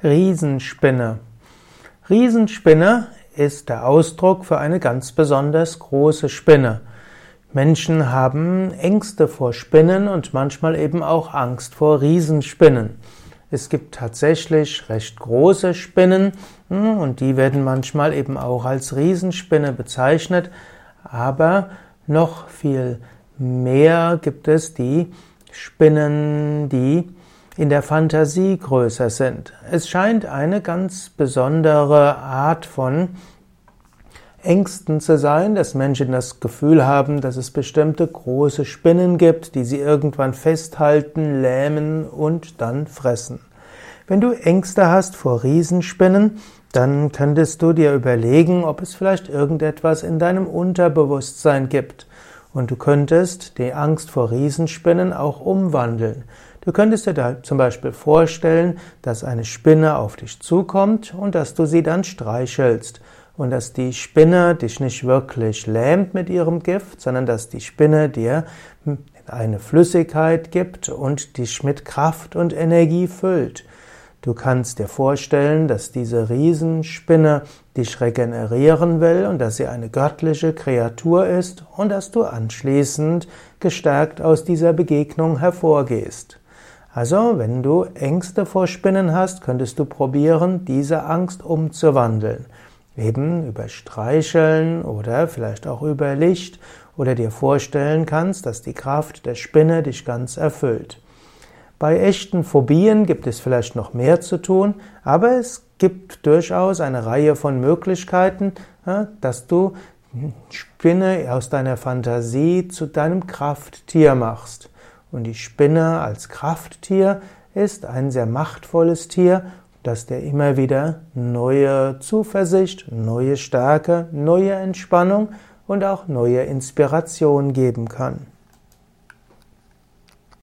Riesenspinne. Riesenspinne ist der Ausdruck für eine ganz besonders große Spinne. Menschen haben Ängste vor Spinnen und manchmal eben auch Angst vor Riesenspinnen. Es gibt tatsächlich recht große Spinnen hm, und die werden manchmal eben auch als Riesenspinne bezeichnet, aber noch viel mehr gibt es die Spinnen, die in der Fantasie größer sind. Es scheint eine ganz besondere Art von Ängsten zu sein, dass Menschen das Gefühl haben, dass es bestimmte große Spinnen gibt, die sie irgendwann festhalten, lähmen und dann fressen. Wenn du Ängste hast vor Riesenspinnen, dann könntest du dir überlegen, ob es vielleicht irgendetwas in deinem Unterbewusstsein gibt. Und du könntest die Angst vor Riesenspinnen auch umwandeln. Du könntest dir da zum Beispiel vorstellen, dass eine Spinne auf dich zukommt und dass du sie dann streichelst und dass die Spinne dich nicht wirklich lähmt mit ihrem Gift, sondern dass die Spinne dir eine Flüssigkeit gibt und dich mit Kraft und Energie füllt. Du kannst dir vorstellen, dass diese Riesenspinne dich regenerieren will und dass sie eine göttliche Kreatur ist und dass du anschließend gestärkt aus dieser Begegnung hervorgehst. Also, wenn du Ängste vor Spinnen hast, könntest du probieren, diese Angst umzuwandeln. Eben über Streicheln oder vielleicht auch über Licht oder dir vorstellen kannst, dass die Kraft der Spinne dich ganz erfüllt. Bei echten Phobien gibt es vielleicht noch mehr zu tun, aber es gibt durchaus eine Reihe von Möglichkeiten, dass du Spinne aus deiner Fantasie zu deinem Krafttier machst. Und die Spinne als Krafttier ist ein sehr machtvolles Tier, das dir immer wieder neue Zuversicht, neue Stärke, neue Entspannung und auch neue Inspiration geben kann.